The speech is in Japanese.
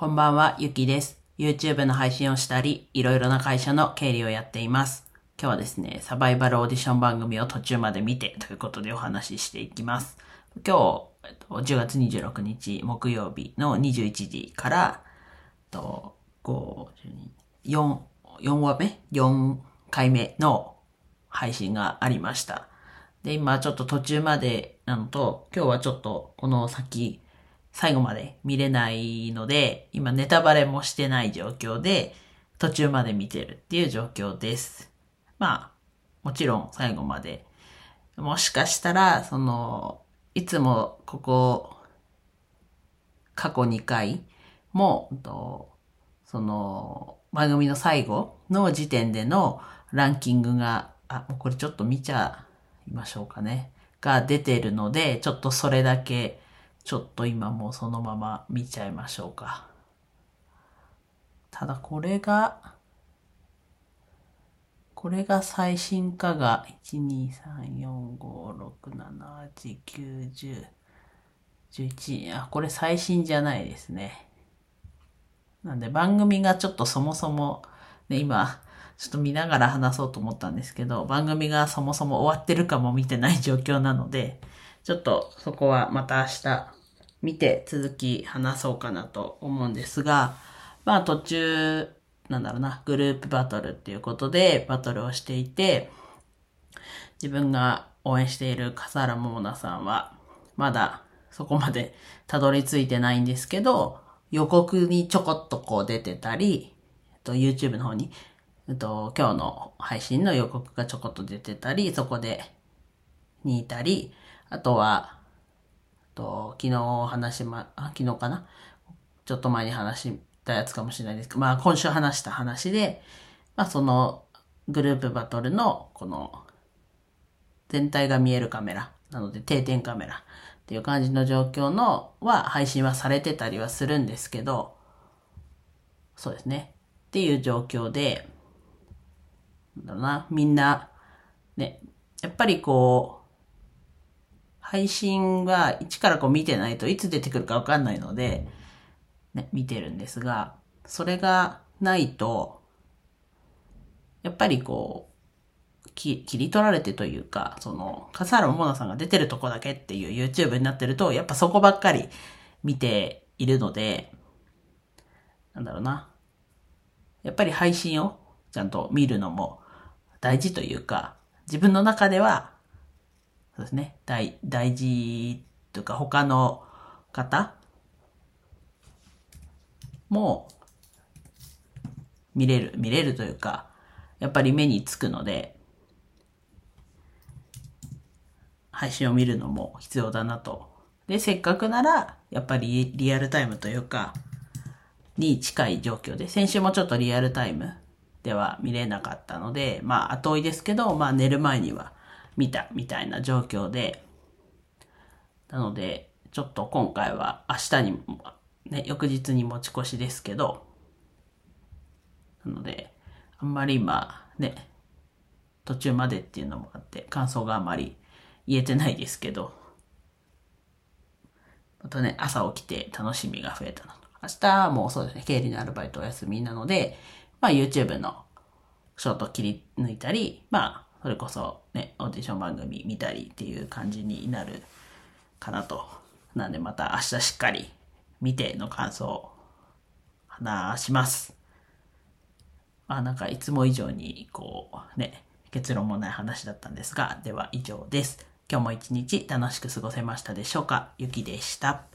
こんばんは、ゆきです。YouTube の配信をしたり、いろいろな会社の経理をやっています。今日はですね、サバイバルオーディション番組を途中まで見てということでお話ししていきます。今日、えっと、10月26日木曜日の21時から、えっと、5、4、4話目 ?4 回目の配信がありました。で、今ちょっと途中までなのと、今日はちょっとこの先、最後まで見れないので、今ネタバレもしてない状況で、途中まで見てるっていう状況です。まあ、もちろん最後まで。もしかしたら、その、いつもここ、過去2回も、とその、番組の最後の時点でのランキングが、あ、もうこれちょっと見ちゃいましょうかね。が出てるので、ちょっとそれだけ、ちょっと今もうそのまま見ちゃいましょうか。ただこれが、これが最新化が、1、2、3、4、5、6、7、8、9、10、11、あ、これ最新じゃないですね。なんで番組がちょっとそもそも、ね、今、ちょっと見ながら話そうと思ったんですけど、番組がそもそも終わってるかも見てない状況なので、ちょっとそこはまた明日見て続き話そうかなと思うんですが、まあ途中、なんだろうな、グループバトルっていうことでバトルをしていて、自分が応援している笠原桃奈さんは、まだそこまでたどり着いてないんですけど、予告にちょこっとこう出てたり、えっと、YouTube の方に、えっと、今日の配信の予告がちょこっと出てたり、そこで、にいたり、あとは、と、昨日話しま、昨日かな？ちょっと前に話したやつかもしれないですけど、まあ今週話した話で、まあそのグループバトルのこの全体が見えるカメラ、なので定点カメラっていう感じの状況のは配信はされてたりはするんですけど、そうですね。っていう状況で、なんだろうな、みんな、ね、やっぱりこう、配信は一からこう見てないといつ出てくるかわかんないので、ね、見てるんですが、それがないと、やっぱりこう、切り取られてというか、その、笠原桃奈さんが出てるとこだけっていう YouTube になってると、やっぱそこばっかり見ているので、なんだろうな。やっぱり配信をちゃんと見るのも大事というか、自分の中では、そうですね、大、大事というか他の方も見れる、見れるというか、やっぱり目につくので、配信を見るのも必要だなと。で、せっかくなら、やっぱりリアルタイムというか、に近い状況で、先週もちょっとリアルタイムでは見れなかったので、まあ後追いですけど、まあ寝る前には見たみたいな状況で、なので、ちょっと今回は明日にも、ね、翌日に持ち越しですけど、なので、あんまり今、ね、途中までっていうのもあって、感想があまり言えてないですけど、またね、朝起きて楽しみが増えたの。明日はもうそうですね、経理のアルバイトお休みなので、まあ YouTube のショート切り抜いたり、まあ、それこそね、オーディション番組見たりっていう感じになるかなと。なんでまた明日しっかり見ての感想を話します。まあなんかいつも以上にこうね、結論もない話だったんですが、では以上です。今日も一日楽しく過ごせましたでしょうか？ゆきでした。